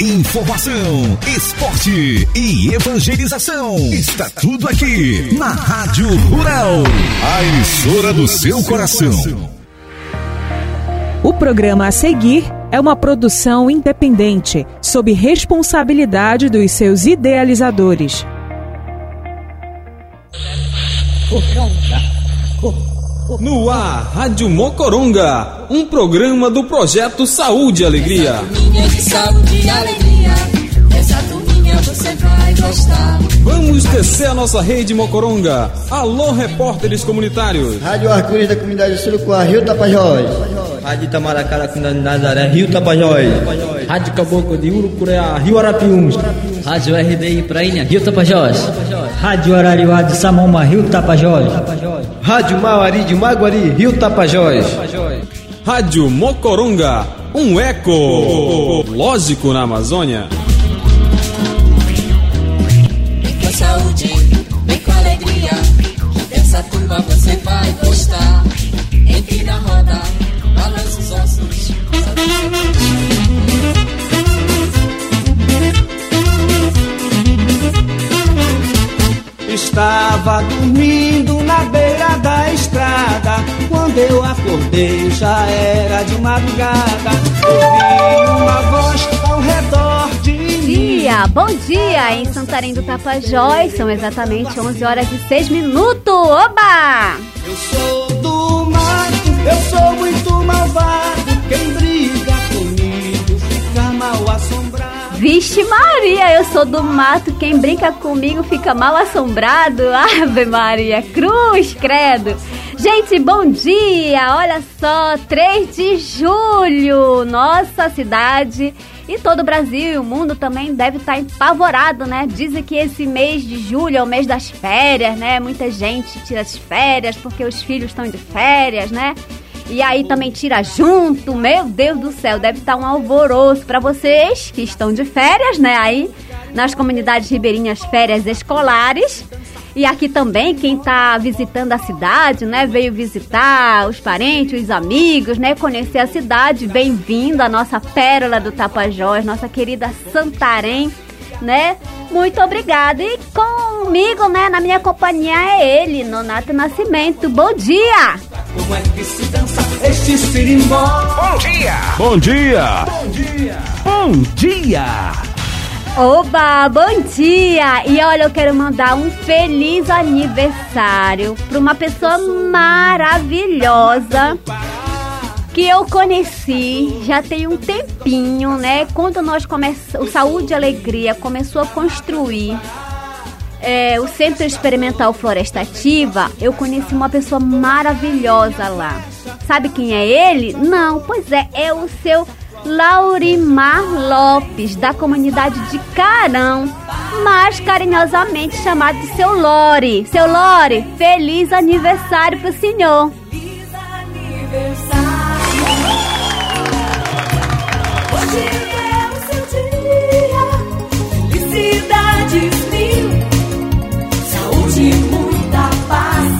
Informação, esporte e evangelização. Está tudo aqui na Rádio Rural. A emissora do seu coração. O programa a seguir é uma produção independente, sob responsabilidade dos seus idealizadores. No ar, Rádio Mocoronga, um programa do projeto Saúde e Alegria. Essa turminha de saúde e alegria, essa turminha você vai gostar. Vamos descer a nossa rede Mocoronga. Alô, repórteres comunitários. Rádio Arco-Íris da comunidade Surucuá, Rio Tapajós. Rádio Itamaracá da comunidade Nazaré, Rio Tapajós. Rádio Caboclo de Urucureá, Rio Arapiuns. Rádio RDI Prainha, Rio Tapajós. Rádio Arariuá de Samoma, Rio Tapajós. Rádio Mauari de Maguari, Rio Tapajós. Rádio Mocoronga, um eco lógico na Amazônia. Estava dormindo na beira da estrada. Quando eu acordei, já era de madrugada. Ouvi uma voz ao redor de mim. dia, bom dia em Santarém do Tapajós. São exatamente 11 horas e 6 minutos. Oba! Eu sou Vixe Maria, eu sou do mato. Quem brinca comigo fica mal assombrado. Ave Maria, cruz, credo. Gente, bom dia! Olha só, 3 de julho, nossa cidade e todo o Brasil e o mundo também deve estar apavorado, né? Dizem que esse mês de julho é o mês das férias, né? Muita gente tira as férias porque os filhos estão de férias, né? E aí também tira junto, meu Deus do céu, deve estar um alvoroço para vocês que estão de férias, né? Aí nas comunidades ribeirinhas, férias escolares. E aqui também, quem está visitando a cidade, né? Veio visitar os parentes, os amigos, né? Conhecer a cidade. Bem-vindo à nossa pérola do Tapajós, nossa querida Santarém, né? Muito obrigada. E comigo, né? Na minha companhia é ele, Nonato Nascimento. Bom dia! Como é que se dança este sirimbó? Bom dia! Bom dia! Bom dia! Oba, bom dia! E olha, eu quero mandar um feliz aniversário para uma pessoa maravilhosa que eu conheci já tem um tempinho, né? Quando nós começamos, o Saúde e Alegria começou a construir é, o Centro Experimental Florestativa, eu conheci uma pessoa maravilhosa lá. Sabe quem é ele? Não, pois é, é o seu Laurimar Lopes, da comunidade de Carão, mais carinhosamente chamado de seu Lore. Seu Lore, feliz aniversário pro senhor. Hoje saúde, muita paz,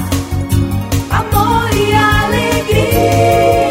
amor e alegria.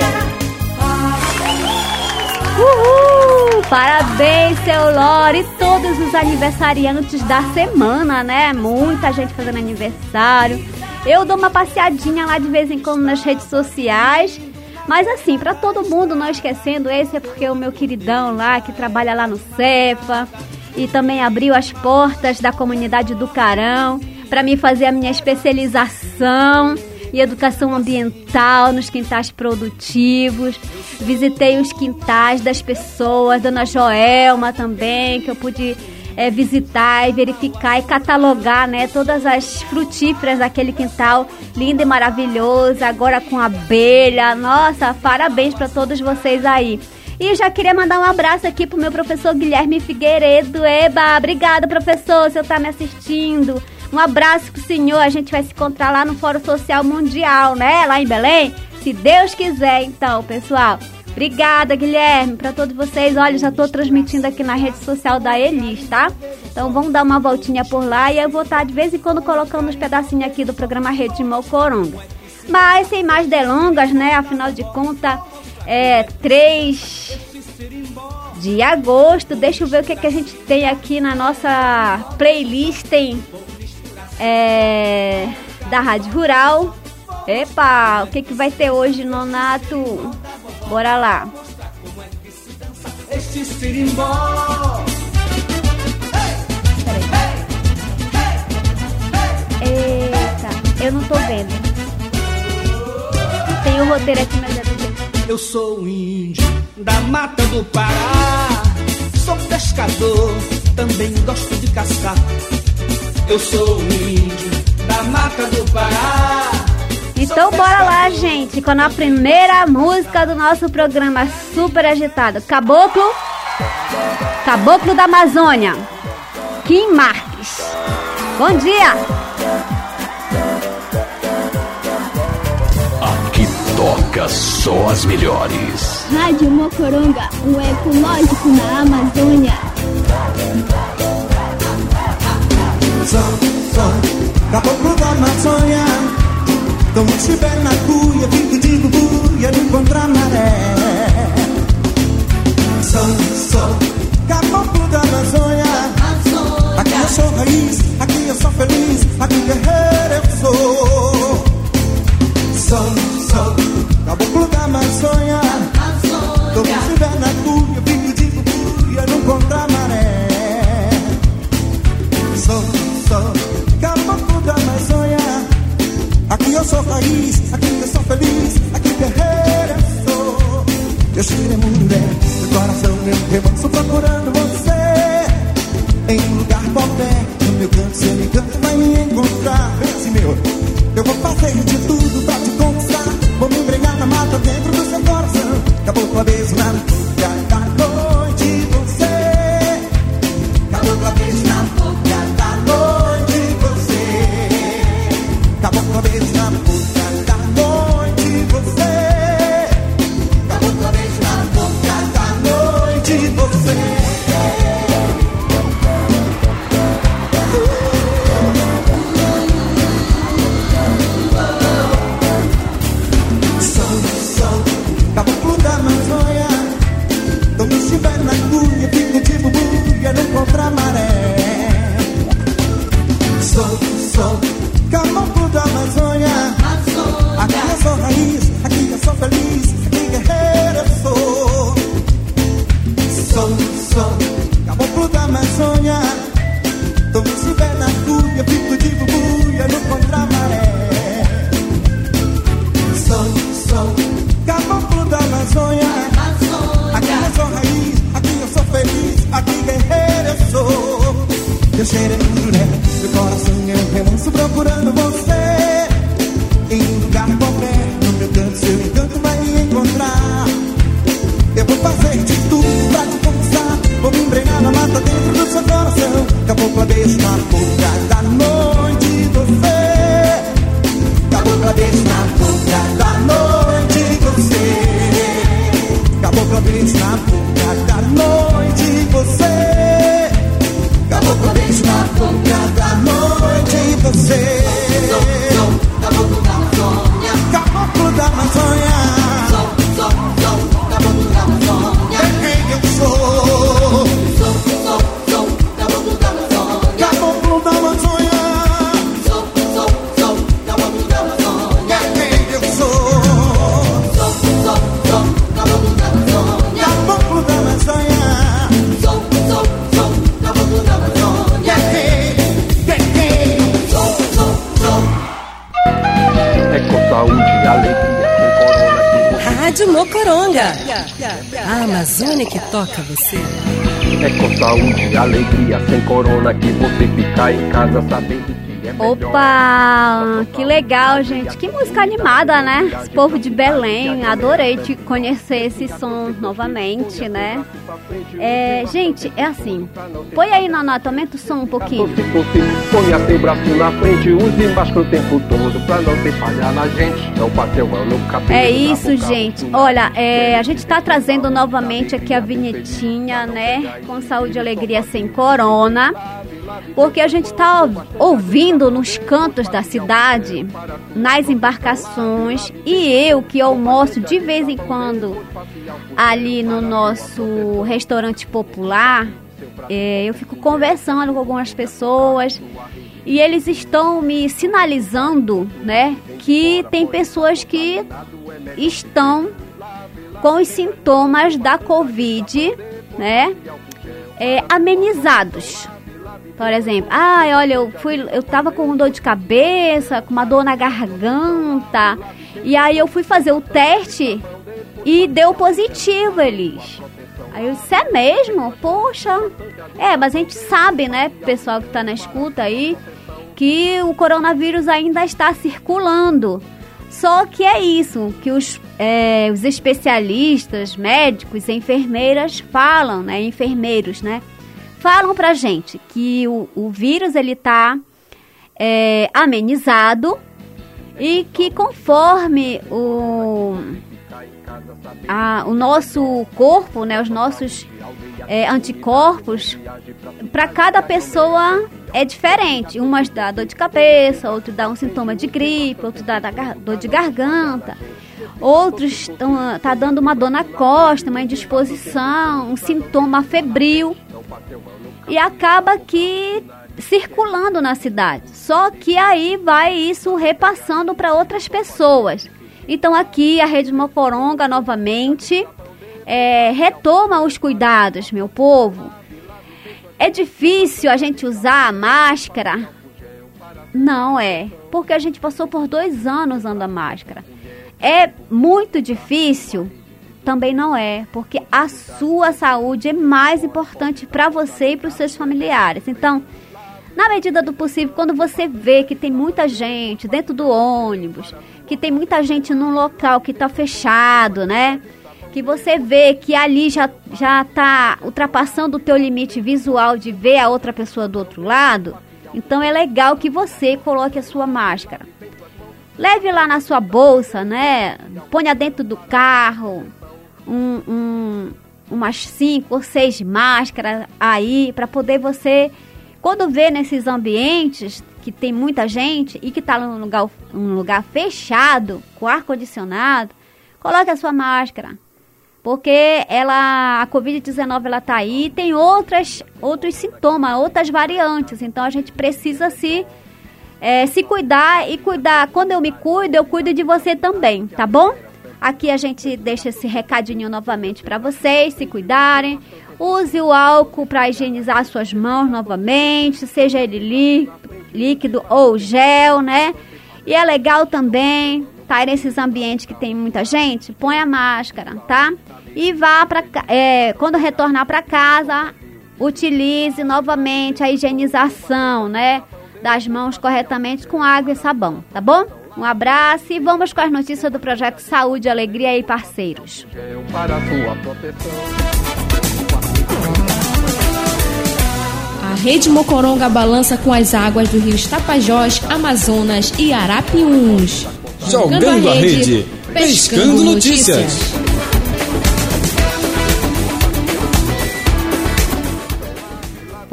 Uhul! Parabéns, seu Lore e todos os aniversariantes da semana, né? Muita gente fazendo aniversário. Eu dou uma passeadinha lá de vez em quando nas redes sociais. Mas assim, para todo mundo, não esquecendo, esse é porque o meu queridão lá, que trabalha lá no Cefa, e também abriu as portas da comunidade do Carão para mim fazer a minha especialização em educação ambiental nos quintais produtivos. Visitei os quintais das pessoas, Dona Joelma também, que eu pude é, visitar e verificar e catalogar né, todas as frutíferas daquele quintal lindo e maravilhoso, agora com abelha. Nossa, parabéns para todos vocês aí. E já queria mandar um abraço aqui pro meu professor Guilherme Figueiredo. Eba, obrigada, professor, eu tá me assistindo. Um abraço pro senhor, a gente vai se encontrar lá no Fórum Social Mundial, né? Lá em Belém. Se Deus quiser, então, pessoal. Obrigada, Guilherme, para todos vocês. Olha, já estou transmitindo aqui na rede social da Elis, tá? Então vamos dar uma voltinha por lá e eu vou estar de vez em quando colocando uns pedacinhos aqui do programa Rede de Mocoronga. Mas sem mais delongas, né? Afinal de contas, é 3 de agosto. Deixa eu ver o que, é que a gente tem aqui na nossa playlist tem, é, da Rádio Rural. Epa, o que, que vai ter hoje, Nonato? Bora lá. Este sirimbó. Eita, eu não tô vendo. Tem o roteiro aqui, mas é. Eu sou um índio da mata do Pará. Sou pescador, também gosto de caçar. Eu sou um índio da mata do Pará. Então bora lá, gente, com a primeira música do nosso programa super agitado. Caboclo. Caboclo da Amazônia. Kim Marques. Bom dia! Toca só as melhores. Rádio Mocoronga, o ecológico na Amazônia. São, são, caboclo da Amazônia. Como estiver na cuia, vindo de bubuia, não encontrar maré. São, são, caboclo da Amazônia. Aqui eu sou raiz, aqui eu sou feliz, aqui guerreiro eu sou. São, são, caboclo da Amazônia. Como estiver na cuia, vindo de bubuia, não encontrar maré. Sou, sou, caboclo da Amazônia. Aqui eu sou raiz, aqui eu sou feliz, aqui guerreiro eu sou. Eu cheguei muré, meu coração, meu remanso procurando você. Em um lugar qualquer, no meu canto, se me canto, vai me encontrar. Pense meu, eu vou fazer de tudo você fica em casa sabendo que é. Opa, que legal, gente. Que música animada, né? Esse povo de Belém, adorei te conhecer esse som novamente, né? É, gente, é assim. Põe aí, Nonato, aumenta o som um pouquinho. Ponha seu braço na frente, use máscara o tempo todo pra não ter falha na gente. Não bateu no cabelo. É isso, gente. Olha, é, a gente tá trazendo novamente aqui a vinhetinha, né? Com saúde e alegria sem corona. Porque a gente está ouvindo nos cantos da cidade, nas embarcações, e eu que almoço de vez em quando ali no nosso restaurante popular, é, eu fico conversando com algumas pessoas e eles estão me sinalizando, né, que tem pessoas que estão com os sintomas da Covid, né, é, amenizados. Por exemplo, ah, olha, eu fui, eu tava com dor de cabeça, com uma dor na garganta, e aí eu fui fazer o teste e deu positivo, eles. Aí eu disse, é mesmo? Poxa. É, mas a gente sabe, né, pessoal que tá na escuta aí, que o coronavírus ainda está circulando. Só que é isso que os, é, os especialistas, médicos, enfermeiras falam, né? Enfermeiros, né? Falam pra gente que o, o vírus ele tá é, amenizado e que conforme o, a, o nosso corpo, né, os nossos é, anticorpos, para cada pessoa é diferente. Umas dá dor de cabeça, outro dá um sintoma de gripe, outro dá, dá dor de garganta, outros tão, tá dando uma dor na costa, uma indisposição, um sintoma febril. E acaba que circulando na cidade. Só que aí vai isso repassando para outras pessoas. Então aqui a Rede Mocoronga novamente é, retoma os cuidados, meu povo. É difícil a gente usar a máscara? Não é, porque a gente passou por dois anos usando a máscara. É muito difícil? Também não é, porque a sua saúde é mais importante para você e para os seus familiares. Então, na medida do possível, quando você vê que tem muita gente dentro do ônibus, que tem muita gente num local que está fechado, né? Que você vê que ali já já está ultrapassando o teu limite visual de ver a outra pessoa do outro lado, então é legal que você coloque a sua máscara. Leve lá na sua bolsa, né? Ponha dentro do carro um, um, umas cinco ou seis máscaras aí para poder você, quando vê nesses ambientes que tem muita gente e que está num lugar, um lugar fechado, com ar-condicionado, coloque a sua máscara. Porque ela, a Covid-19 ela tá aí e tem outras, outros sintomas, outras variantes. Então a gente precisa se, é, se cuidar e cuidar. Quando eu me cuido, eu cuido de você também, tá bom? Aqui a gente deixa esse recadinho novamente para vocês se cuidarem. Use o álcool para higienizar suas mãos novamente, seja ele líquido ou gel, né? E é legal também tá nesses ambientes que tem muita gente, põe a máscara, tá? E vá para é, quando retornar para casa, utilize novamente a higienização, né? Das mãos corretamente com água e sabão, tá bom? Um abraço e vamos com as notícias do projeto Saúde, Alegria e Parceiros. A. A Rede Mocoronga balança com as águas do rio Tapajós, Amazonas e Arapiuns. Jogando, a rede, pescando notícias.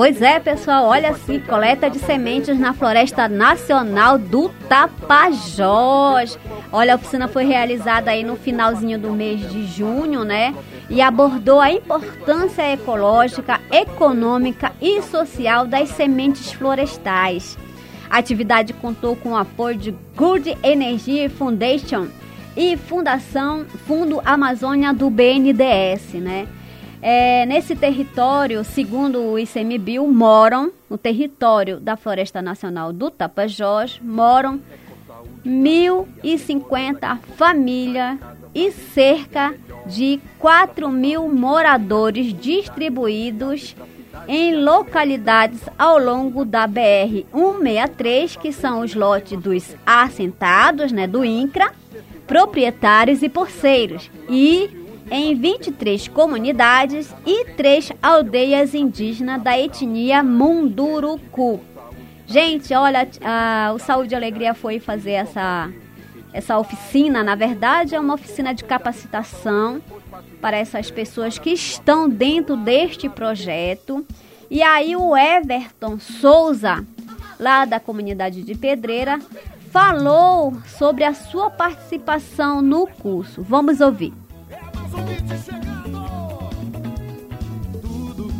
Pois é, pessoal, olha assim, coleta de sementes na Floresta Nacional do Tapajós. Olha, a oficina foi realizada aí no finalzinho do mês de junho, né? e abordou a importância ecológica, econômica e social das sementes florestais. A atividade contou com o apoio de Good Energy Foundation e Fundação Fundo Amazônia do BNDES, né? É, nesse território, segundo o ICMBio, moram, no território da Floresta Nacional do Tapajós, moram 1.050 famílias e cerca de 4 mil moradores distribuídos em localidades ao longo da BR 163, que são os lotes dos assentados, né, do INCRA, proprietários e porceiros, e em 23 comunidades e três aldeias indígenas da etnia Munduruku. Gente, olha, a, o Saúde e Alegria foi fazer essa essa oficina, na verdade, é uma oficina de capacitação para essas pessoas que estão dentro deste projeto E aí o Everton Souza, lá da comunidade de Pedreira, falou sobre a sua participação no curso. Vamos ouvir.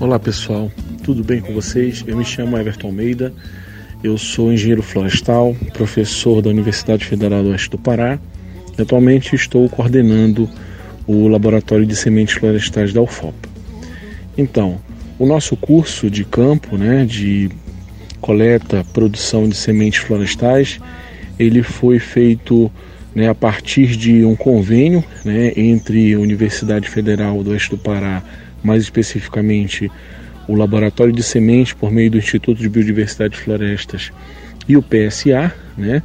Olá pessoal, tudo bem com vocês? Eu me chamo Everton Almeida, eu sou engenheiro florestal, professor da Universidade Federal do Oeste do Pará atualmente estou coordenando o Laboratório de Sementes Florestais da UFOP. Então, o nosso curso de campo, né, de coleta, produção de sementes florestais, ele foi feito né, a partir de um convênio né, entre a Universidade Federal do Oeste do Pará mais especificamente o Laboratório de Sementes por meio do Instituto de Biodiversidade e Florestas e o PSA, né?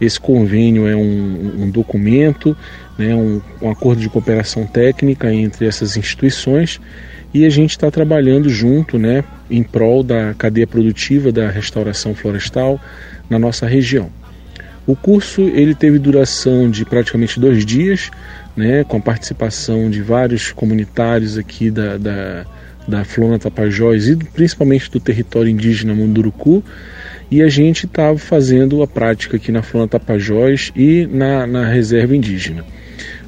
Esse convênio é um, um documento, né, um, um, acordo de cooperação técnica entre essas instituições e a gente está trabalhando junto né, em prol da cadeia produtiva da restauração florestal na nossa região. O curso ele teve duração de praticamente dois dias, né, com a participação de vários comunitários aqui da, da, da Flona Tapajós e principalmente do território indígena Munduruku. E a gente estava fazendo a prática aqui na Flona Tapajós e na, na reserva indígena.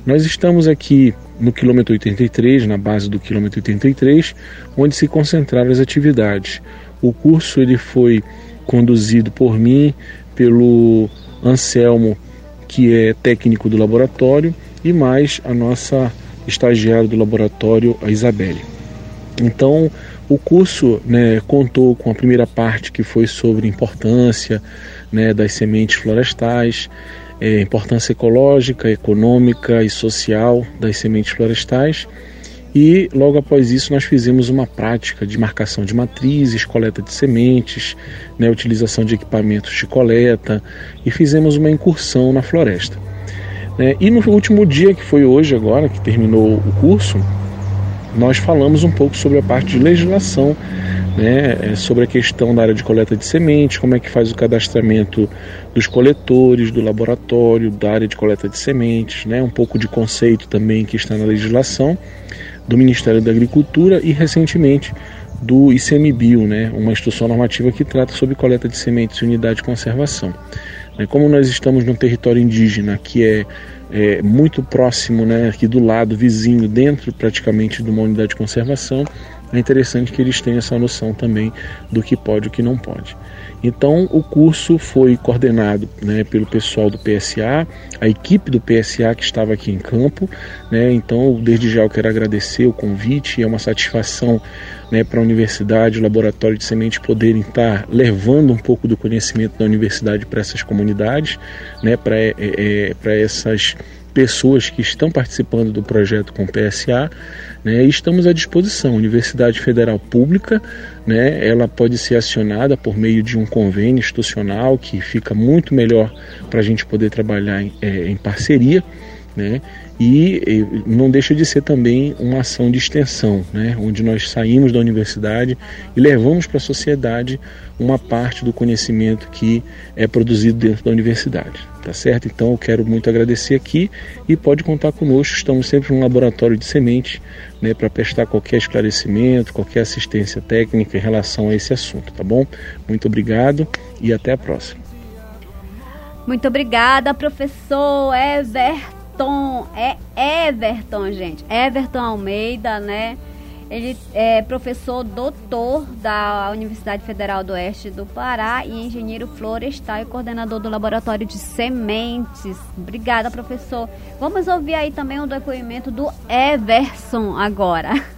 Nós estamos aqui no quilômetro 83, na base do quilômetro 83, onde se concentraram as atividades. O curso ele foi conduzido por mim, pelo Anselmo, que é técnico do laboratório, e mais a nossa estagiária do laboratório, a Isabelle. Então, o curso né, contou com a primeira parte que foi sobre importância né, das sementes florestais, é, importância ecológica, econômica e social das sementes florestais. E logo após isso nós fizemos uma prática de marcação de matrizes, coleta de sementes, né, utilização de equipamentos de coleta e fizemos uma incursão na floresta. É, e no último dia, que foi hoje agora, que terminou o curso, nós falamos um pouco sobre a parte de legislação, né, é, sobre a questão da área de coleta de sementes, como é que faz o cadastramento dos coletores, do laboratório, da área de coleta de sementes, né, um pouco de conceito também que está na legislação do Ministério da Agricultura e recentemente do ICMBio, né, uma instrução normativa que trata sobre coleta de sementes e unidade de conservação. Né, como nós estamos num território indígena que é, é, muito próximo, né, aqui do lado, vizinho, dentro praticamente de uma unidade de conservação, é interessante que eles tenham essa noção também do que pode e o que não pode. Então, o curso foi coordenado né, pelo pessoal do PSA, a equipe do PSA que estava aqui em campo. Né, então, desde já eu quero agradecer o convite, é uma satisfação né, para a universidade, o laboratório de semente poderem estar levando um pouco do conhecimento da universidade para essas comunidades, né, para é, é, essas pessoas que estão participando do projeto com o PSA. Né, estamos à disposição. Universidade Federal Pública, né, ela pode ser acionada por meio de um convênio institucional que fica muito melhor para a gente poder trabalhar em, é, em parceria. Né? e não deixa de ser também uma ação de extensão, né? onde nós saímos da universidade e levamos para a sociedade uma parte do conhecimento que é produzido dentro da universidade. Tá certo? Então eu quero muito agradecer aqui e pode contar conosco. Estamos sempre no laboratório de semente né, para prestar qualquer esclarecimento, qualquer assistência técnica em relação a esse assunto, tá bom? Muito obrigado e até a próxima. Muito obrigada, professor Everton. Everton, é Everton, gente. Everton Almeida, né? Ele é professor doutor da Universidade Federal do Oeste do Pará e engenheiro florestal e coordenador do Laboratório de Sementes. Obrigada, professor. Vamos ouvir aí também o depoimento do Everson agora.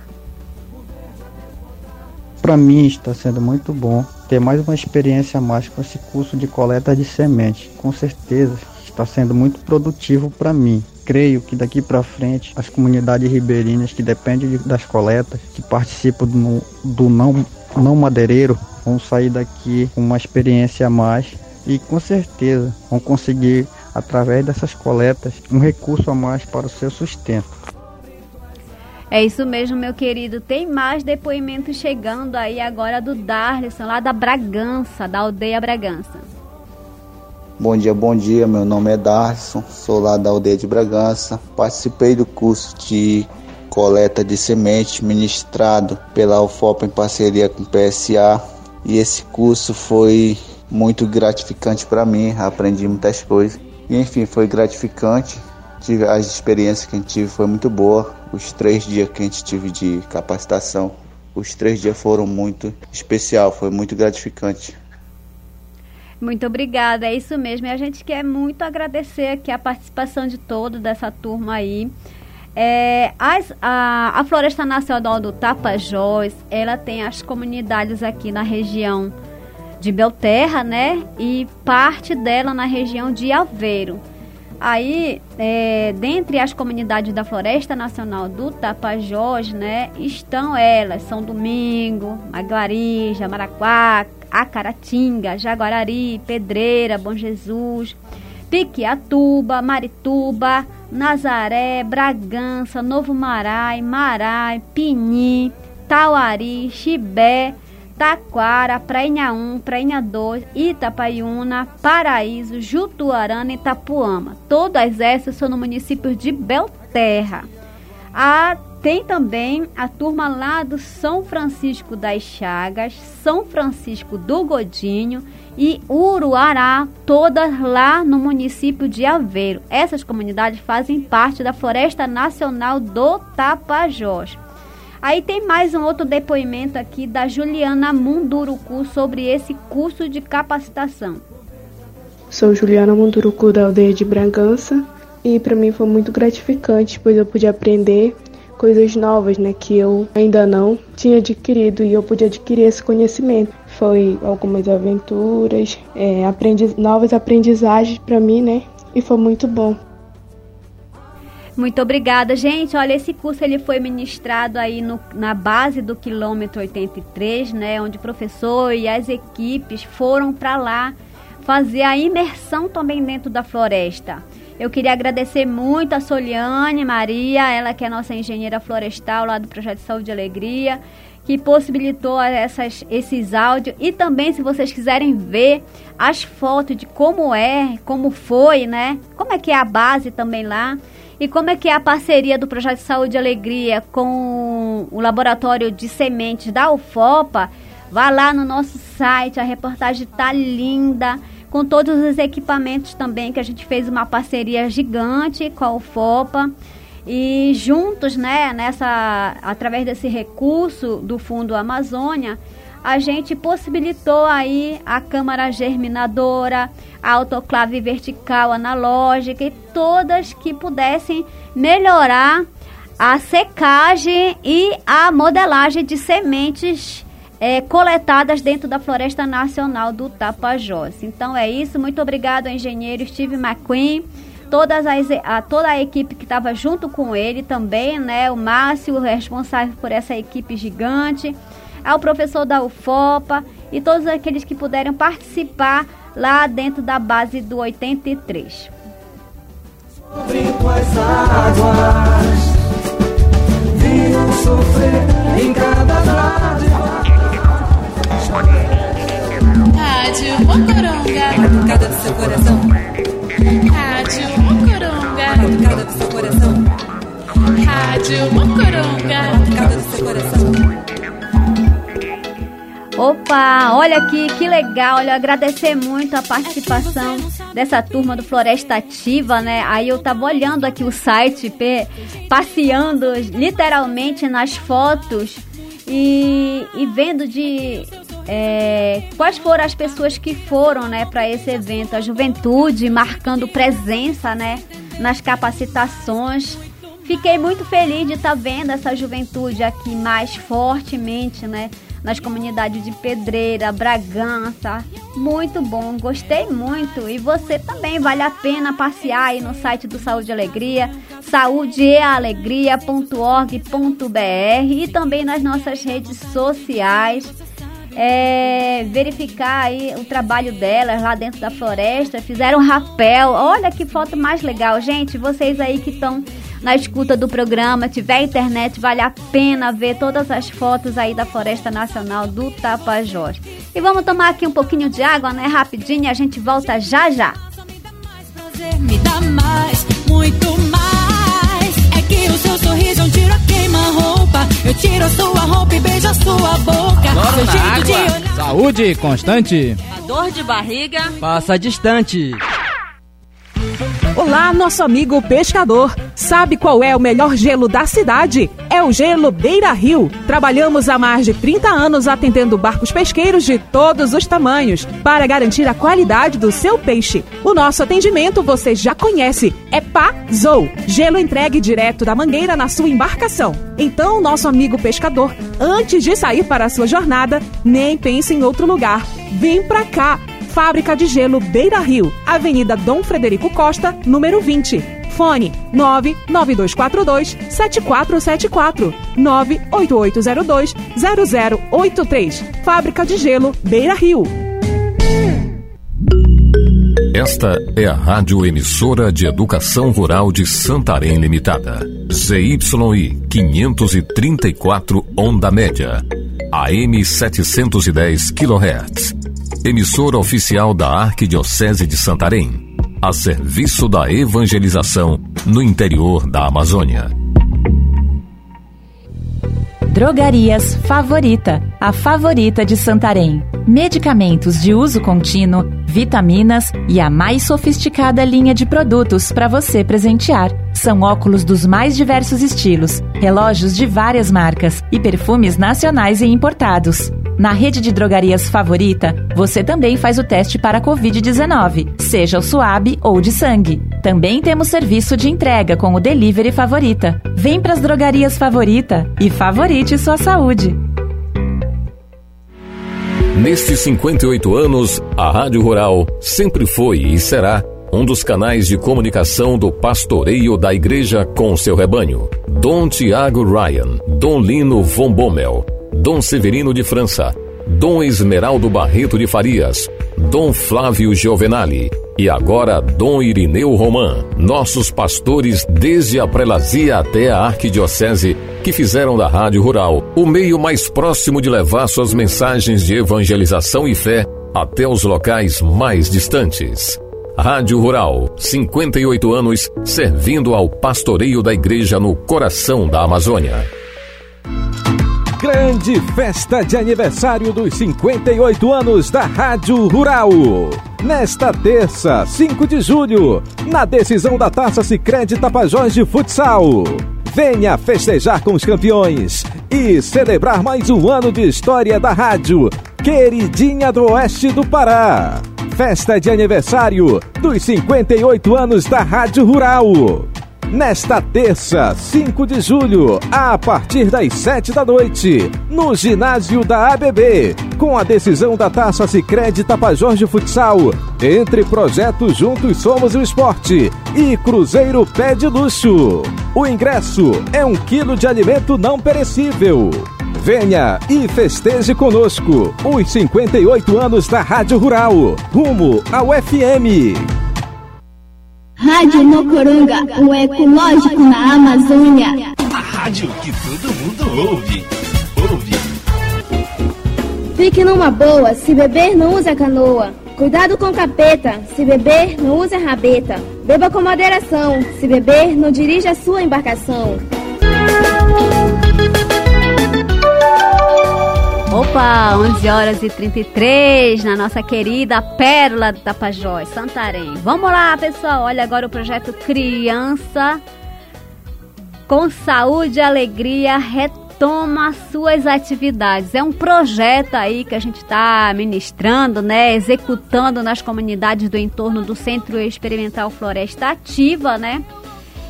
Para mim está sendo muito bom ter mais uma experiência a mais com esse curso de coleta de sementes. Com certeza está sendo muito produtivo para mim. Creio que daqui para frente as comunidades ribeirinhas que dependem das coletas, que participam do, do não, não madeireiro, vão sair daqui com uma experiência a mais e com certeza vão conseguir, através dessas coletas, um recurso a mais para o seu sustento. É isso mesmo, meu querido. Tem mais depoimentos chegando aí agora do Darlison, lá da Bragança, da aldeia Bragança. Bom dia, bom dia. Meu nome é Darson, sou lá da aldeia de Bragança. Participei do curso de coleta de sementes ministrado pela UFOP em parceria com o PSA. E esse curso foi muito gratificante para mim, aprendi muitas coisas. E, enfim, foi gratificante. Tive, as experiências que a gente tive foi muito boa. Os três dias que a gente tive de capacitação, os três dias foram muito especial, foi muito gratificante. Muito obrigada, é isso mesmo. E a gente quer muito agradecer aqui a participação de todos dessa turma aí. É, as, a, a Floresta Nacional do Tapajós, ela tem as comunidades aqui na região de Belterra, né? E parte dela na região de Aveiro. Aí, é, dentre as comunidades da Floresta Nacional do Tapajós, né, estão elas, São Domingo, Maguarija, Maraquá, Acaratinga, Jaguarari, Pedreira, Bom Jesus, Piquiatuba, Marituba, Nazaré, Bragança, Novo Marai, Marai, Pini, Tauari, Chibé, Taquara, Prainha 1, Prainha 2, Itapaiuna, Paraíso, Jutuarana e Itapuama. Todas essas são no município de Belterra. A tem também a turma lá do São Francisco das Chagas, São Francisco do Godinho e Uruará, todas lá no município de Aveiro. Essas comunidades fazem parte da Floresta Nacional do Tapajós. Aí tem mais um outro depoimento aqui da Juliana Munduruku sobre esse curso de capacitação. Sou Juliana Munduruku da aldeia de Bragança e para mim foi muito gratificante, pois eu pude aprender coisas novas, né, que eu ainda não tinha adquirido e eu pude adquirir esse conhecimento. Foi algumas aventuras, é, aprendiz novas aprendizagens para mim, né, e foi muito bom. Muito obrigada, gente. Olha, esse curso ele foi ministrado aí no, na base do quilômetro 83, né, onde o professor e as equipes foram para lá fazer a imersão também dentro da floresta. Eu queria agradecer muito a Soliane Maria, ela que é nossa engenheira florestal lá do Projeto Saúde e Alegria, que possibilitou essas, esses áudios. E também, se vocês quiserem ver as fotos de como é, como foi, né? Como é que é a base também lá. E como é que é a parceria do Projeto Saúde e Alegria com o Laboratório de Sementes da UFOPA, vá lá no nosso site, a reportagem tá linda com todos os equipamentos também, que a gente fez uma parceria gigante com a UFOPA. E juntos, né, nessa, através desse recurso do Fundo Amazônia, a gente possibilitou aí a câmara germinadora, a autoclave vertical analógica e todas que pudessem melhorar a secagem e a modelagem de sementes é, coletadas dentro da Floresta Nacional do Tapajós. Então é isso. Muito obrigado ao engenheiro Steve McQueen, todas as, a, toda a equipe que estava junto com ele também, né? O Márcio, responsável por essa equipe gigante, ao professor da UFOPA e todos aqueles que puderam participar lá dentro da base do 83. Sobre Rádio Mocoronga. Batucada do seu coração. Rádio Mocoronga. Batucada do seu coração. Rádio Mocoronga. Batucada do seu coração. Opa, olha aqui que legal, olha, agradecer muito a participação dessa turma do Floresta Ativa, né? Aí eu tava olhando aqui o site, passeando literalmente nas fotos e, e vendo de é, quais foram as pessoas que foram né, para esse evento, a juventude marcando presença né, nas capacitações. Fiquei muito feliz de estar tá vendo essa juventude aqui mais fortemente, né? nas comunidades de Pedreira, Bragança. Muito bom, gostei muito. E você também vale a pena passear aí no site do Saúde e Alegria, saudealegria.org.br e também nas nossas redes sociais. É, verificar aí o trabalho delas lá dentro da floresta, fizeram rapel. Olha que foto mais legal, gente. Vocês aí que estão na escuta do programa, tiver internet, vale a pena ver todas as fotos aí da Floresta Nacional do Tapajós. E vamos tomar aqui um pouquinho de água, né? Rapidinho, e a gente volta já já. Me dá mais, muito mais. O seu sorriso, um tiro a queima-roupa. Eu tiro a sua roupa e beijo a sua boca. Cloro seu água. de olhar. Saúde constante. A dor de barriga. Passa distante. Olá, nosso amigo pescador. Sabe qual é o melhor gelo da cidade? É o gelo Beira Rio. Trabalhamos há mais de 30 anos atendendo barcos pesqueiros de todos os tamanhos para garantir a qualidade do seu peixe. O nosso atendimento você já conhece, é Pazou. Gelo entregue direto da mangueira na sua embarcação. Então, nosso amigo pescador, antes de sair para a sua jornada, nem pense em outro lugar. Vem pra cá. Fábrica de Gelo Beira Rio, Avenida Dom Frederico Costa, número 20. Fone 99242 7474 98802 0083. Fábrica de Gelo Beira Rio. Esta é a Rádio Emissora de Educação Rural de Santarém Limitada. ZYI 534 Onda Média. AM 710 kHz. Emissora oficial da Arquidiocese de Santarém. A serviço da evangelização no interior da Amazônia. Drogarias Favorita, a favorita de Santarém. Medicamentos de uso contínuo, vitaminas e a mais sofisticada linha de produtos para você presentear. São óculos dos mais diversos estilos, relógios de várias marcas e perfumes nacionais e importados. Na rede de drogarias favorita, você também faz o teste para a Covid-19, seja o suave ou de sangue. Também temos serviço de entrega com o Delivery Favorita. Vem para as drogarias favorita e favorite sua saúde. Nestes 58 anos, a Rádio Rural sempre foi e será um dos canais de comunicação do pastoreio da igreja com seu rebanho. Dom Tiago Ryan, Dom Lino von Bommel, Dom Severino de França, Dom Esmeraldo Barreto de Farias, Dom Flávio Giovenali e agora Dom Irineu Roman, nossos pastores desde a prelazia até a arquidiocese, que fizeram da Rádio Rural o meio mais próximo de levar suas mensagens de evangelização e fé até os locais mais distantes. Rádio Rural, 58 anos servindo ao pastoreio da igreja no coração da Amazônia. Grande festa de aniversário dos 58 anos da Rádio Rural. Nesta terça, 5 de julho, na decisão da Taça Sicredi Tapajós de Futsal. Venha festejar com os campeões e celebrar mais um ano de história da rádio, queridinha do Oeste do Pará. Festa de aniversário dos 58 anos da Rádio Rural. Nesta terça, 5 de julho, a partir das 7 da noite, no ginásio da ABB, com a decisão da Taça Sicredi Tapajós de Futsal, entre Projeto Juntos Somos o Esporte e Cruzeiro Pé de Luxo. O ingresso é um quilo de alimento não perecível. Venha e festeje conosco os 58 anos da Rádio Rural, rumo ao FM. Rádio Mocoronga, o ecológico na Amazônia. A rádio que todo mundo ouve. Ouve. Fique numa boa, se beber não use a canoa. Cuidado com capeta, se beber não use a rabeta. Beba com moderação, se beber não dirija a sua embarcação. Opa, 11 horas e 33 na nossa querida Pérola do Tapajós, Santarém. Vamos lá, pessoal. Olha agora o projeto Criança com Saúde e Alegria retoma suas atividades. É um projeto aí que a gente está ministrando, né, executando nas comunidades do entorno do Centro Experimental Floresta Ativa, né?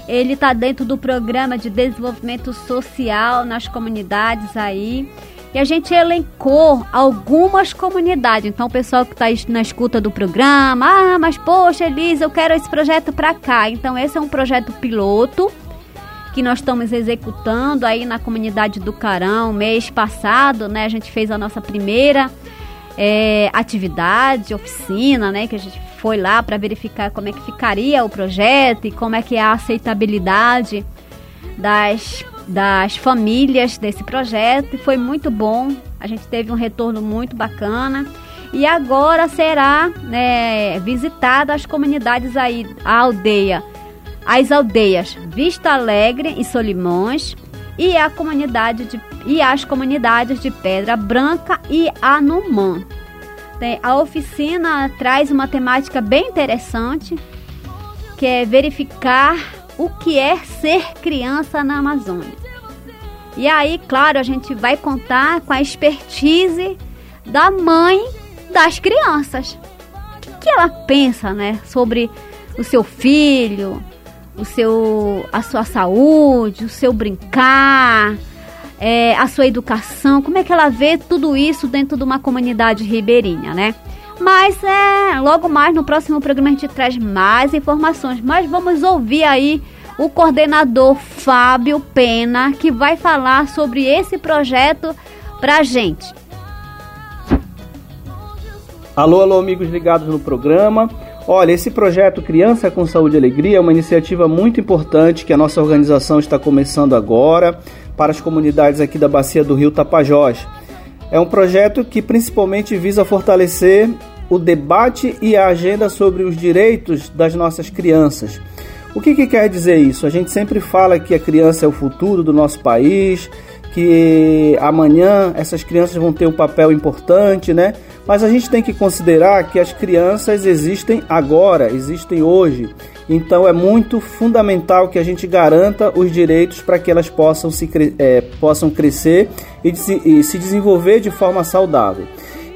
Ele está dentro do programa de desenvolvimento social nas comunidades aí. E a gente elencou algumas comunidades. Então, o pessoal que está na escuta do programa, ah, mas poxa, Elisa, eu quero esse projeto para cá. Então, esse é um projeto piloto que nós estamos executando aí na comunidade do Carão. Mês passado, né, a gente fez a nossa primeira é, atividade, oficina, né, que a gente foi lá para verificar como é que ficaria o projeto e como é que é a aceitabilidade das das famílias desse projeto foi muito bom. A gente teve um retorno muito bacana. E agora será né, visitada as comunidades aí, a aldeia as aldeias Vista Alegre e Solimões e, a comunidade de, e as comunidades de Pedra Branca e Anumã. A oficina traz uma temática bem interessante, que é verificar o que é ser criança na Amazônia. E aí, claro, a gente vai contar com a expertise da mãe das crianças. O que, que ela pensa, né, sobre o seu filho, o seu, a sua saúde, o seu brincar, é, a sua educação, como é que ela vê tudo isso dentro de uma comunidade ribeirinha, né? Mas é, logo mais no próximo programa a gente traz mais informações. Mas vamos ouvir aí o coordenador Fábio Pena, que vai falar sobre esse projeto pra gente. Alô, alô, amigos ligados no programa. Olha, esse projeto Criança com Saúde e Alegria é uma iniciativa muito importante que a nossa organização está começando agora para as comunidades aqui da Bacia do Rio Tapajós. É um projeto que principalmente visa fortalecer o debate e a agenda sobre os direitos das nossas crianças. O que, que quer dizer isso? A gente sempre fala que a criança é o futuro do nosso país, que amanhã essas crianças vão ter um papel importante, né? Mas a gente tem que considerar que as crianças existem agora, existem hoje. Então é muito fundamental que a gente garanta os direitos para que elas possam, se, é, possam crescer e, se, e se desenvolver de forma saudável.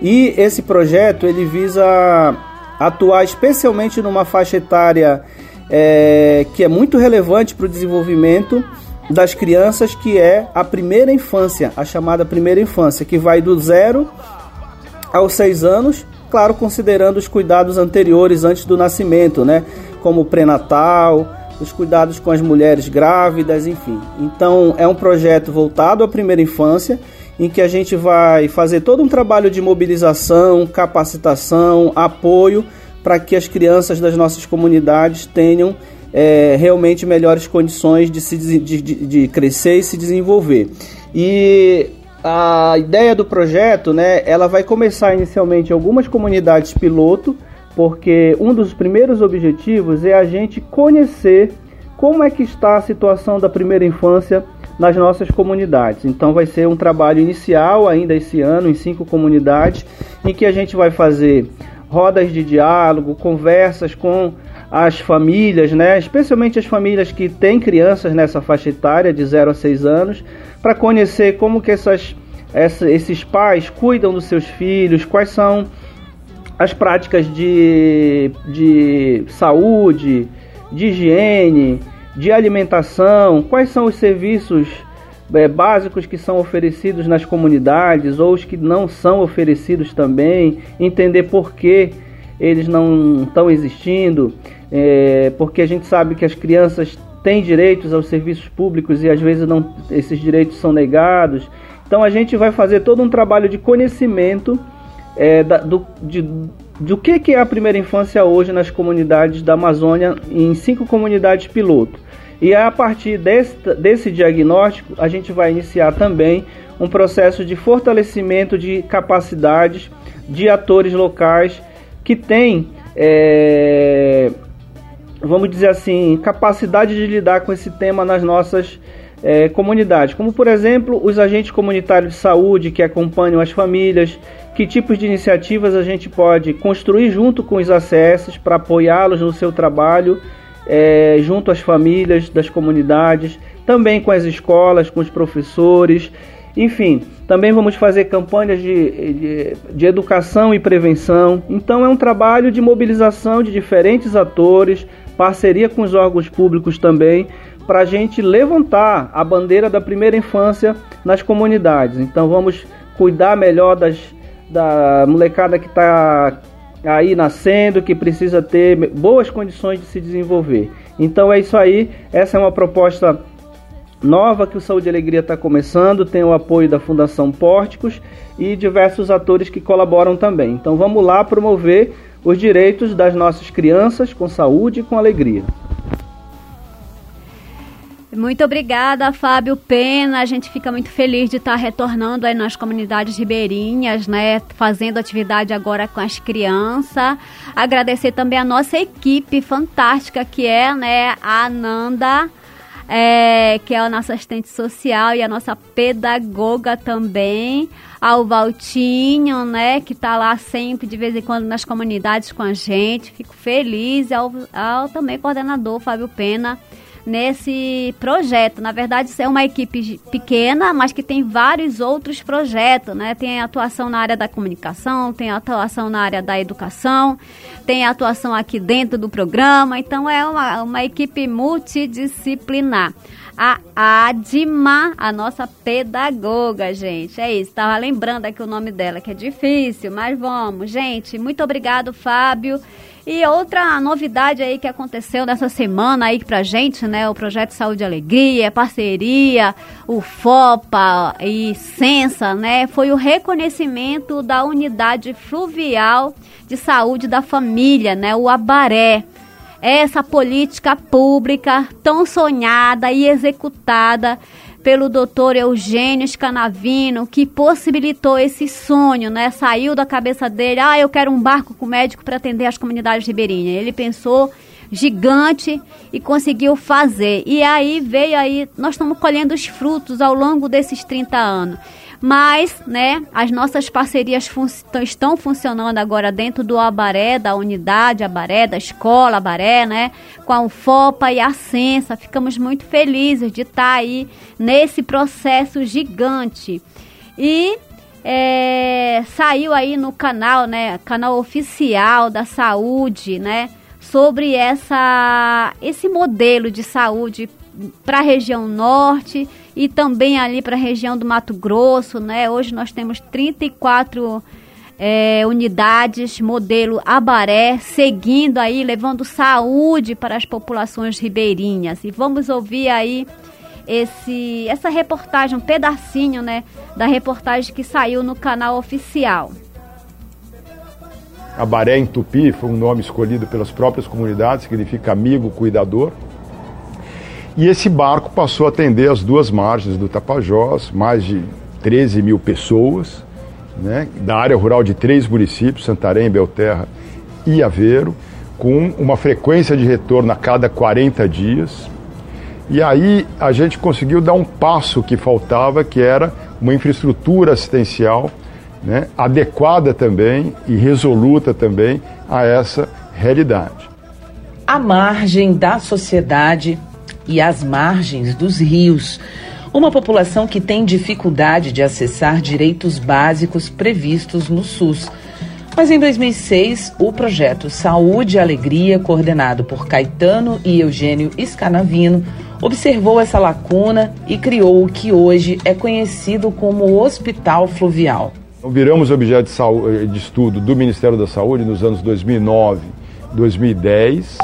E esse projeto ele visa atuar especialmente numa faixa etária é, que é muito relevante para o desenvolvimento das crianças, que é a primeira infância, a chamada primeira infância, que vai do zero aos seis anos, claro, considerando os cuidados anteriores antes do nascimento, né? Como o pré-natal, os cuidados com as mulheres grávidas, enfim. Então, é um projeto voltado à primeira infância, em que a gente vai fazer todo um trabalho de mobilização, capacitação, apoio para que as crianças das nossas comunidades tenham é, realmente melhores condições de, se, de, de, de crescer e se desenvolver. E a ideia do projeto, né, ela vai começar inicialmente em algumas comunidades piloto, porque um dos primeiros objetivos é a gente conhecer como é que está a situação da primeira infância nas nossas comunidades. Então vai ser um trabalho inicial ainda esse ano em cinco comunidades, em que a gente vai fazer rodas de diálogo, conversas com as famílias, né, especialmente as famílias que têm crianças nessa faixa etária de 0 a 6 anos, para conhecer como que essas, essa, esses pais cuidam dos seus filhos, quais são as práticas de, de saúde, de higiene, de alimentação, quais são os serviços é, básicos que são oferecidos nas comunidades ou os que não são oferecidos também, entender por que eles não estão existindo, é, porque a gente sabe que as crianças têm direitos aos serviços públicos e às vezes não, esses direitos são negados. Então a gente vai fazer todo um trabalho de conhecimento é, da, do, de, do que, é a primeira infância hoje nas comunidades da Amazônia, em cinco comunidades piloto. E a partir desse, desse diagnóstico, a gente vai iniciar também um processo de fortalecimento de capacidades de atores locais que têm, é, vamos dizer assim, capacidade de lidar com esse tema nas nossas é, comunidades, como por exemplo os agentes comunitários de saúde que acompanham as famílias, que tipos de iniciativas a gente pode construir junto com os ACS para apoiá-los no seu trabalho é, junto às famílias das comunidades, também com as escolas, com os professores, enfim, também vamos fazer campanhas de, de, de, educação e prevenção. Então, é um trabalho de mobilização de diferentes atores, parceria com os órgãos públicos também, para a gente levantar a bandeira da primeira infância nas comunidades. Então, vamos cuidar melhor das, da molecada que está aí nascendo, que precisa ter boas condições de se desenvolver. Então é isso aí, essa é uma proposta nova que o Saúde e Alegria está começando, tem o apoio da Fundação Pórticos e diversos atores que colaboram também. Então vamos lá promover os direitos das nossas crianças com saúde e com alegria. Muito obrigada, Fábio Pena. A gente fica muito feliz de estar retornando aí nas comunidades ribeirinhas, né? Fazendo atividade agora com as crianças. Agradecer também a nossa equipe fantástica que é, né, a Ananda, é, que é a nossa assistente social e a nossa pedagoga também, ao Valtinho, né, que está lá sempre de vez em quando nas comunidades com a gente. Fico feliz ao, ao também coordenador Fábio Pena nesse projeto. Na verdade, isso é uma equipe pequena, mas que tem vários outros projetos, né? Tem atuação na área da comunicação, tem atuação na área da educação, tem atuação aqui dentro do programa, então é uma, uma equipe multidisciplinar. A Adma, a nossa pedagoga, gente. É isso, tava lembrando aqui o nome dela, que é difícil, mas vamos, gente. Muito obrigado, Fábio. E outra novidade aí que aconteceu nessa semana aí pra gente, né? O Projeto Saúde e Alegria, parceria, o FOPA e Sensa, né? Foi o reconhecimento da unidade fluvial de saúde da família, né? O Abaré. Essa política pública tão sonhada e executada pelo doutor Eugênio Scanavino, que possibilitou esse sonho, né? Saiu da cabeça dele, ah, eu quero um barco com médico para atender as comunidades ribeirinhas. Ele pensou gigante e conseguiu fazer. E aí veio aí, nós estamos colhendo os frutos ao longo desses 30 anos. Mas, né, as nossas parcerias fun estão funcionando agora dentro do Abaré, da unidade Abaré, da escola Abaré, né, com a UFOPA e a Sensa. Ficamos muito felizes de estar tá aí nesse processo gigante. E é, saiu aí no canal, né, canal oficial da saúde, né, sobre essa, esse modelo de saúde para a região norte e também ali para a região do Mato Grosso, né? Hoje nós temos 34 é, unidades modelo Abaré, seguindo aí, levando saúde para as populações ribeirinhas. E vamos ouvir aí esse, essa reportagem, um pedacinho, né, da reportagem que saiu no canal oficial. Abaré em Tupi foi um nome escolhido pelas próprias comunidades, significa amigo, cuidador. E esse barco passou a atender as duas margens do Tapajós, mais de 13 mil pessoas, né, da área rural de três municípios, Santarém, Belterra e Aveiro, com uma frequência de retorno a cada 40 dias. E aí a gente conseguiu dar um passo que faltava, que era uma infraestrutura assistencial né, adequada também e resoluta também a essa realidade. A margem da sociedade e às margens dos rios. Uma população que tem dificuldade de acessar direitos básicos previstos no SUS. Mas em 2006, o projeto Saúde e Alegria, coordenado por Caetano e Eugênio Scanavino, observou essa lacuna e criou o que hoje é conhecido como Hospital Fluvial. Viramos objeto de, saúde, de estudo do Ministério da Saúde nos anos 2009, 2010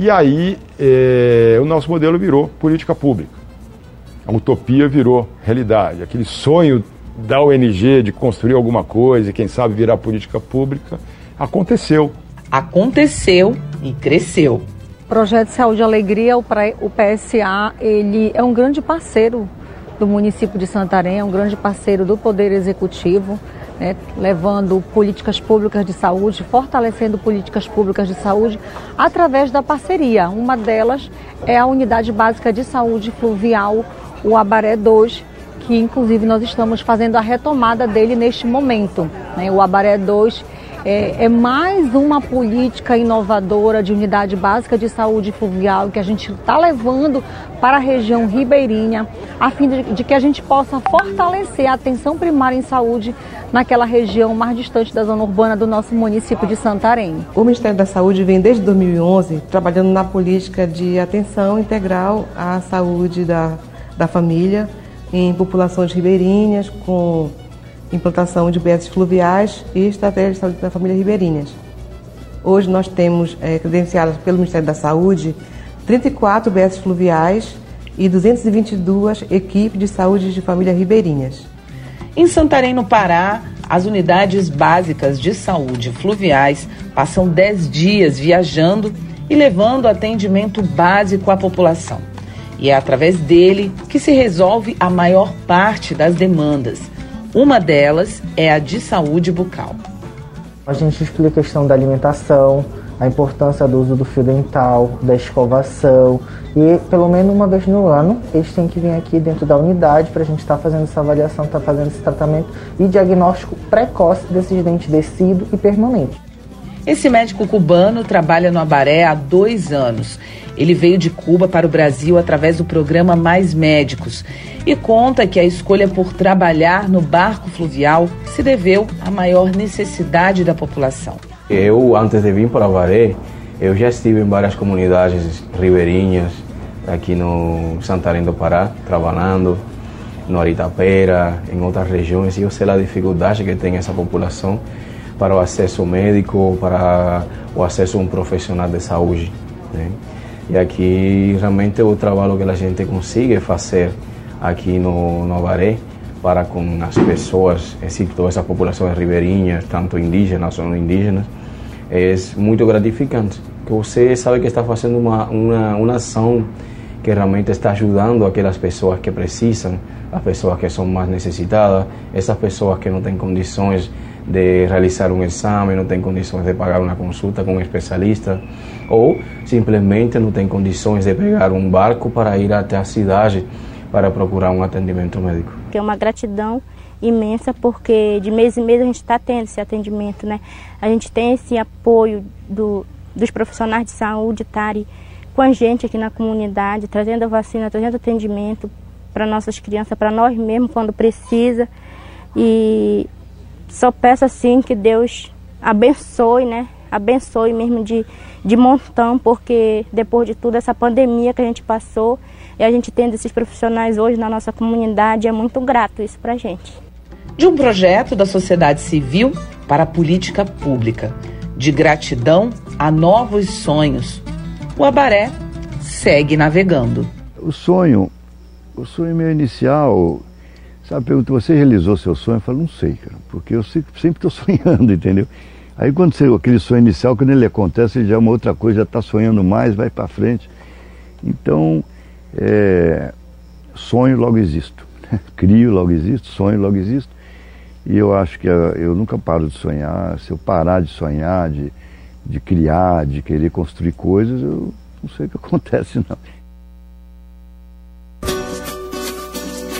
e aí é, o nosso modelo virou política pública. A utopia virou realidade. Aquele sonho da ONG de construir alguma coisa e quem sabe virar política pública aconteceu. Aconteceu e cresceu. O projeto Saúde e Alegria, o PSA, ele é um grande parceiro do município de Santarém, é um grande parceiro do Poder Executivo né, levando políticas públicas de saúde, fortalecendo políticas públicas de saúde através da parceria. Uma delas é a Unidade Básica de Saúde Fluvial, o Abaré 2, que inclusive nós estamos fazendo a retomada dele neste momento. Né? O Abaré 2 é, é, mais uma política inovadora de unidade básica de saúde fluvial que a gente está levando para a região ribeirinha, a fim de, de, que a gente possa fortalecer a atenção primária em saúde naquela região mais distante da zona urbana do nosso município de Santarém. O Ministério da Saúde vem desde 2011 trabalhando na política de atenção integral à saúde da, da família em populações ribeirinhas com implantação de UBS fluviais e estratégias de saúde da família ribeirinhas. Hoje nós temos é, credenciadas pelo Ministério da Saúde 34 UBS fluviais e 222 equipes de saúde de família ribeirinhas. Em Santarém, no Pará, as unidades básicas de saúde fluviais passam 10 dias viajando e levando atendimento básico à população. E é através dele que se resolve a maior parte das demandas. Uma delas é a de saúde bucal. A gente explica a questão da alimentação, a importância do uso do fio dental, da escovação e pelo menos uma vez no ano eles têm que vir aqui dentro da unidade para a gente estar tá fazendo essa avaliação, estar tá fazendo esse tratamento e diagnóstico precoce desses dentes descido e permanente. Esse médico cubano trabalha no Abaré há dois anos. Ele veio de Cuba para o Brasil através do programa Mais Médicos e conta que a escolha por trabalhar no barco fluvial se deveu à maior necessidade da população. Eu, antes de vir para Avaré, eu já estive em várias comunidades ribeirinhas aqui no Santarém do Pará, trabalhando no Aritapera, em outras regiões, e eu sei a dificuldade que tem essa população para o acesso médico, para o acesso a um profissional de saúde. Né? E aqui realmente o trabalho que a gente consegue fazer aqui no, no Avaré para com as pessoas, assim, toda essa população ribeirinha, tanto indígenas ou não indígenas, é muito gratificante. Que você sabe que está fazendo uma, uma, uma ação que realmente está ajudando aquelas pessoas que precisam, as pessoas que são mais necessitadas, essas pessoas que não têm condições de realizar um exame, não têm condições de pagar uma consulta com um especialista, ou simplesmente não têm condições de pegar um barco para ir até a cidade para procurar um atendimento médico. É uma gratidão imensa porque de mês em mês a gente está tendo esse atendimento, né? A gente tem esse apoio do, dos profissionais de saúde estarem com a gente aqui na comunidade, trazendo a vacina, trazendo atendimento para nossas crianças, para nós mesmos quando precisa. E só peço assim que Deus abençoe, né? Abençoe mesmo de, de montão, porque depois de tudo, essa pandemia que a gente passou, e a gente tendo esses profissionais hoje na nossa comunidade, é muito grato isso para a gente de um projeto da sociedade civil para a política pública, de gratidão a novos sonhos. O Abaré segue navegando. O sonho, o sonho meu inicial, sabe, pergunta, você realizou seu sonho? Eu falo, não sei, cara, porque eu sempre estou sonhando, entendeu? Aí quando você, aquele sonho inicial, quando ele acontece, ele já é uma outra coisa, já está sonhando mais, vai para frente. Então, é, sonho, logo existo. Crio, logo existo, sonho, logo existo. E eu acho que eu nunca paro de sonhar. Se eu parar de sonhar, de, de criar, de querer construir coisas, eu não sei o que acontece não.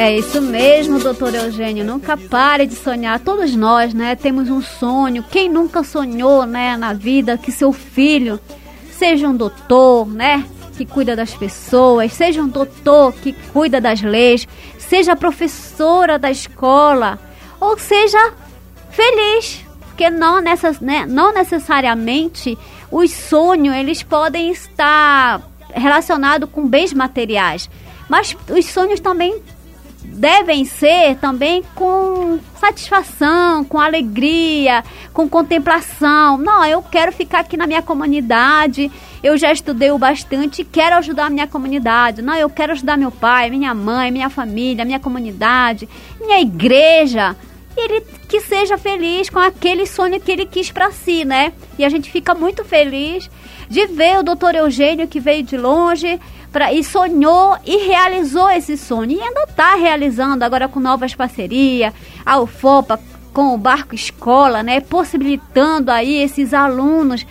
É isso mesmo, doutor Eugênio. Nunca pare de sonhar. Todos nós, né, temos um sonho. Quem nunca sonhou, né, na vida que seu filho seja um doutor, né, que cuida das pessoas, seja um doutor que cuida das leis, seja professora da escola, ou seja feliz, porque não, nessas, né, não necessariamente os sonhos eles podem estar relacionados com bens materiais, mas os sonhos também devem ser também com satisfação, com alegria, com contemplação. Não, eu quero ficar aqui na minha comunidade, eu já estudei o bastante quero ajudar a minha comunidade. Não, eu quero ajudar meu pai, minha mãe, minha família, minha comunidade, minha igreja ele que seja feliz com aquele sonho que ele quis para si, né? E a gente fica muito feliz de ver o doutor Eugênio que veio de longe pra, e sonhou e realizou esse sonho. E ainda está realizando agora com novas parcerias, a UFOPA com o Barco Escola, né? Possibilitando aí esses alunos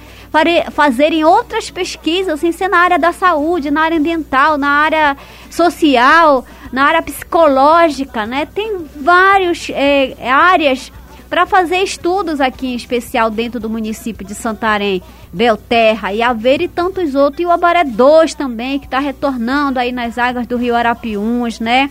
fazerem outras pesquisas, sem ser na área da saúde, na área ambiental, na área social, na área psicológica, né? Tem várias é, áreas para fazer estudos aqui em especial dentro do município de Santarém, Belterra, Iaveira e tantos outros. E o Abaré 2 também, que está retornando aí nas águas do rio Arapiuns, né?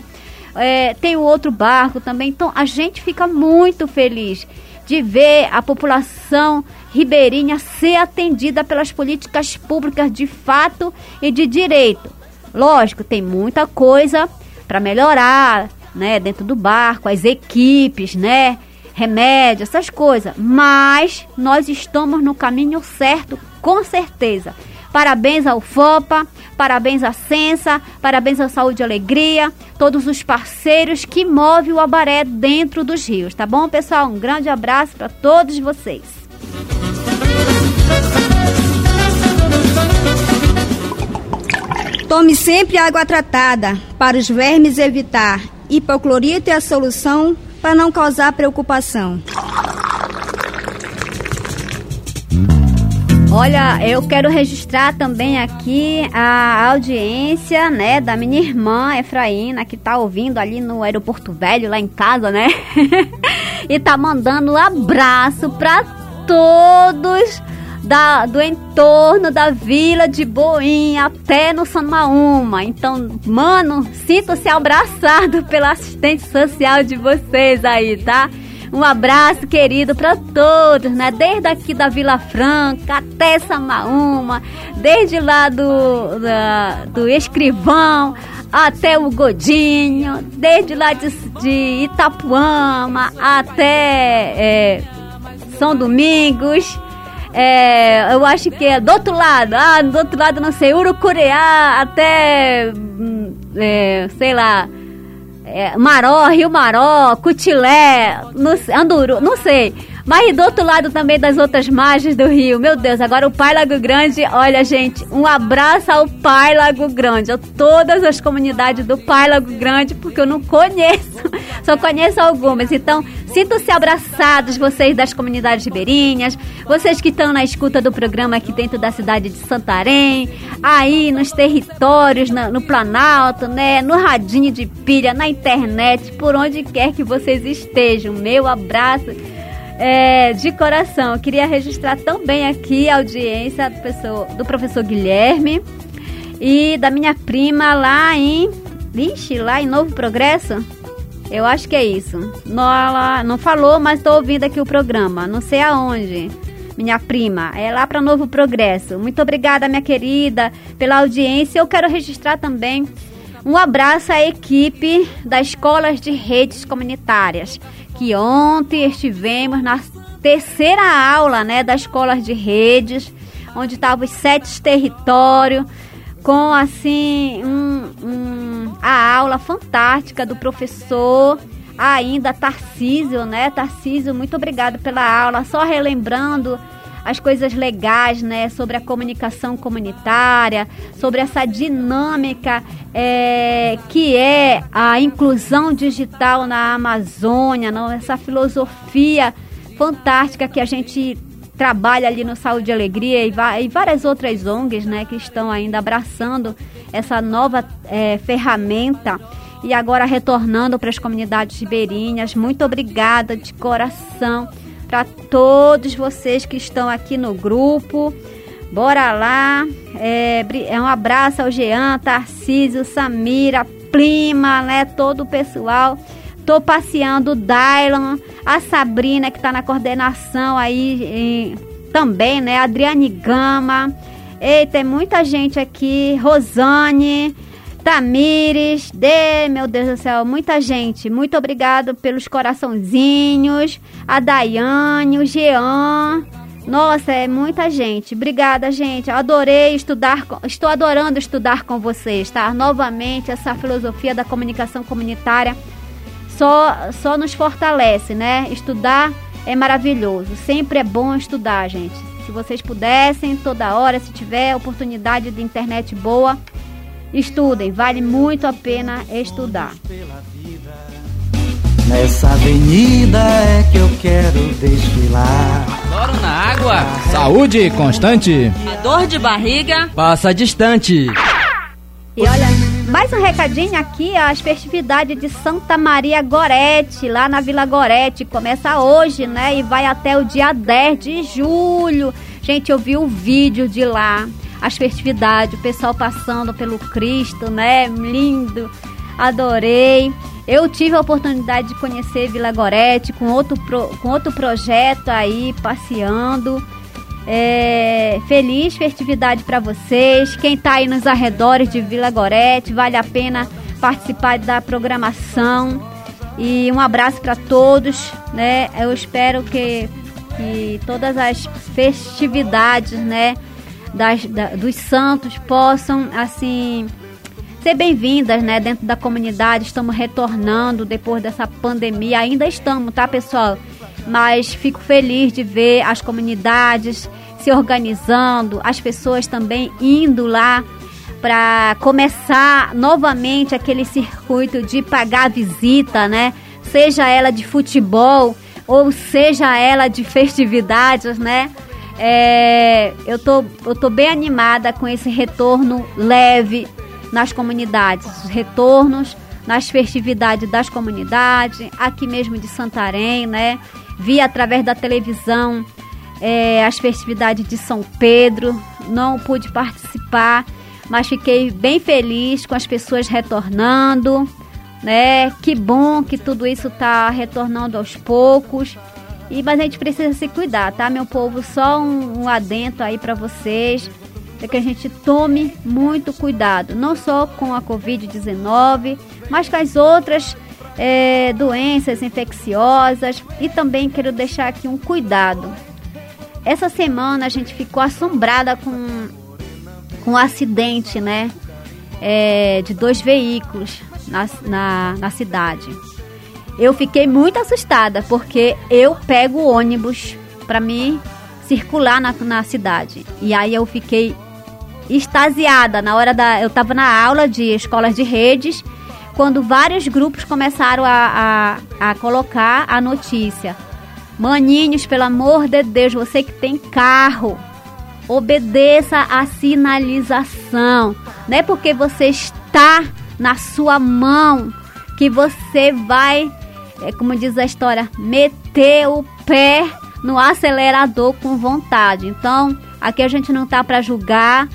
É, tem o outro barco também. Então a gente fica muito feliz de ver a população ribeirinha ser atendida pelas políticas públicas de fato e de direito. Lógico, tem muita coisa para melhorar, né, dentro do barco, as equipes, né, remédio, essas coisas. Mas nós estamos no caminho certo, com certeza. Parabéns ao FOPA, parabéns à Sensa, parabéns à Saúde e Alegria, todos os parceiros que movem o Abaré dentro dos rios, tá bom, pessoal? Um grande abraço para todos vocês. Tome sempre água tratada para os vermes evitar. Hipoclorito é a solução para não causar preocupação. Olha, eu quero registrar também aqui a audiência, né, da minha irmã Efraína, que tá ouvindo ali no aeroporto velho, lá em casa, né? e tá mandando um abraço para todos da, do entorno da vila de Boim até no São. Então, mano, sinto-se abraçado pela assistente social de vocês aí, tá? Um abraço querido para todos, né? Desde aqui da Vila Franca até Samaúma, desde lá do, da, do Escrivão até o Godinho, desde lá de, de Itapuama até é, São Domingos é, eu acho que é do outro lado, ah, do outro lado não sei, Urucureá até, hum, é, sei lá, é, Maró, Rio Maró, Cutilé, não, Anduru, não sei. Mas do outro lado também das outras margens do rio. Meu Deus, agora o Pai Lago Grande, olha gente, um abraço ao Pai Lago Grande, a todas as comunidades do Pai Lago Grande, porque eu não conheço, só conheço algumas. Então, sintam-se abraçados, vocês das comunidades ribeirinhas, vocês que estão na escuta do programa aqui dentro da cidade de Santarém, aí nos territórios, no Planalto, né, no radinho de pilha, na internet, por onde quer que vocês estejam. Meu abraço é, de coração. Queria registrar também aqui a audiência do professor, do professor Guilherme e da minha prima lá em. Vixe, lá em Novo Progresso? Eu acho que é isso. Não, ela não falou, mas estou ouvindo aqui o programa. Não sei aonde. Minha prima, é lá para Novo Progresso. Muito obrigada, minha querida, pela audiência. Eu quero registrar também um abraço à equipe das escolas de redes comunitárias que ontem estivemos na terceira aula né, das escolas de redes, onde estavam os sete territórios, com assim um, um, a aula fantástica do professor ainda Tarcísio, né? Tarcísio, muito obrigado pela aula. Só relembrando as coisas legais, né, sobre a comunicação comunitária, sobre essa dinâmica é, que é a inclusão digital na Amazônia, não? essa filosofia fantástica que a gente trabalha ali no Saúde e Alegria e, e várias outras ONGs, né, que estão ainda abraçando essa nova é, ferramenta e agora retornando para as comunidades ribeirinhas. Muito obrigada de coração para todos vocês que estão aqui no grupo. Bora lá. É, é um abraço ao Jean, Tarcísio, Samira, Prima, né? Todo o pessoal. Tô passeando o Dylan, a Sabrina que está na coordenação aí também, né? Adriane Gama. Eita, tem muita gente aqui. Rosane. Tamires, de, meu Deus do céu, muita gente. Muito obrigado pelos coraçãozinhos. A Daiane, o Jean. Nossa, é muita gente. Obrigada, gente. Adorei estudar, estou adorando estudar com vocês, tá? Novamente, essa filosofia da comunicação comunitária só, só nos fortalece, né? Estudar é maravilhoso. Sempre é bom estudar, gente. Se vocês pudessem, toda hora, se tiver oportunidade de internet boa, Estudem, vale muito a pena estudar. Nessa avenida é que eu quero desfilar. Adoro na água, saúde constante. A dor de barriga passa distante. E olha, mais um recadinho aqui, as festividades de Santa Maria Gorete, lá na Vila Gorete, começa hoje, né? E vai até o dia 10 de julho. Gente, eu vi o vídeo de lá as festividades, o pessoal passando pelo Cristo, né? Lindo, adorei. Eu tive a oportunidade de conhecer Vila Gorete com outro, pro, com outro projeto aí, passeando. É, feliz festividade para vocês. Quem está aí nos arredores de Vila Gorete, vale a pena participar da programação. E um abraço para todos, né? Eu espero que, que todas as festividades, né? Das, da, dos santos possam, assim, ser bem-vindas, né, dentro da comunidade. Estamos retornando depois dessa pandemia, ainda estamos, tá, pessoal? Mas fico feliz de ver as comunidades se organizando, as pessoas também indo lá para começar novamente aquele circuito de pagar visita, né? Seja ela de futebol ou seja ela de festividades, né? É, eu, tô, eu tô bem animada com esse retorno leve nas comunidades, os retornos nas festividades das comunidades, aqui mesmo de Santarém, né? Vi através da televisão é, as festividades de São Pedro, não pude participar, mas fiquei bem feliz com as pessoas retornando, né? Que bom que tudo isso está retornando aos poucos. E, mas a gente precisa se cuidar, tá, meu povo? Só um, um adento aí para vocês. É que a gente tome muito cuidado, não só com a Covid-19, mas com as outras é, doenças infecciosas. E também quero deixar aqui um cuidado. Essa semana a gente ficou assombrada com, com um acidente, né? É, de dois veículos na, na, na cidade eu fiquei muito assustada, porque eu pego ônibus para me circular na, na cidade. E aí eu fiquei extasiada na hora da. Eu estava na aula de escolas de redes, quando vários grupos começaram a, a, a colocar a notícia. Maninhos, pelo amor de Deus, você que tem carro, obedeça a sinalização. Não é porque você está na sua mão que você vai é como diz a história, meter o pé no acelerador com vontade. Então, aqui a gente não tá para julgar,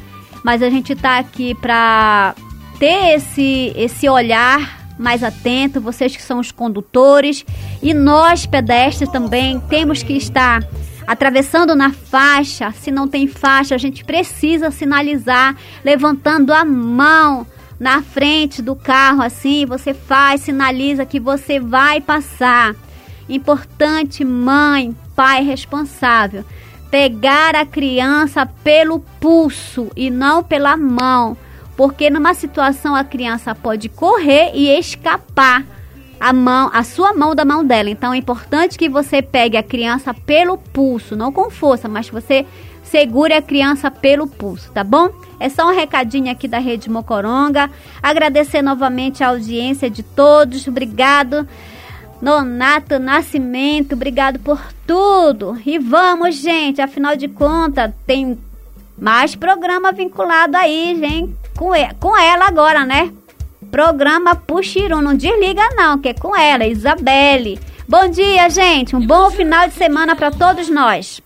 mas a gente tá aqui para ter esse esse olhar mais atento, vocês que são os condutores e nós pedestres também temos que estar atravessando na faixa. Se não tem faixa, a gente precisa sinalizar levantando a mão na frente do carro assim, você faz, sinaliza que você vai passar. Importante, mãe, pai responsável, pegar a criança pelo pulso e não pela mão, porque numa situação a criança pode correr e escapar a mão, a sua mão da mão dela. Então é importante que você pegue a criança pelo pulso, não com força, mas você segure a criança pelo pulso, tá bom? É só um recadinho aqui da Rede Mocoronga. Agradecer novamente a audiência de todos. Obrigado. Nonato Nascimento, obrigado por tudo. E vamos, gente, afinal de contas, tem mais programa vinculado aí, gente, com, ela agora, né? Programa Puxirum, não desliga não, que é com ela, Isabelle. Bom dia, gente, um bom final de semana para todos nós.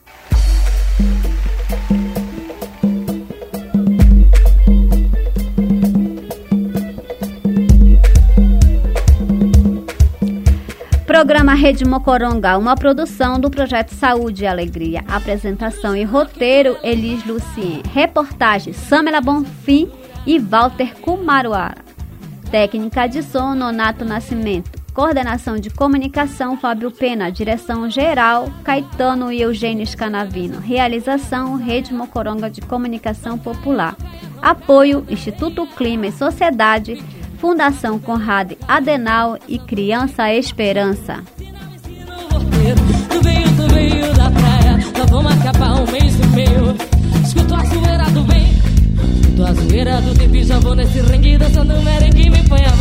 Programa Rede Mocoronga, uma produção do Projeto Saúde e Alegria. Apresentação e roteiro, Elis Lucien. Reportagem, Samela Bonfim e Walter Kumaruara. Técnica de som, Nonato Nascimento. Coordenação de comunicação, Fábio Pena. Direção geral, Caetano e Eugênio Scanavino. Realização, Rede Mocoronga de Comunicação Popular. Apoio, Instituto Clima e Sociedade, Fundação Conrad Adenal e Criança Esperança. A zoeira do tempo e já vou nesse dançando merengue me põe a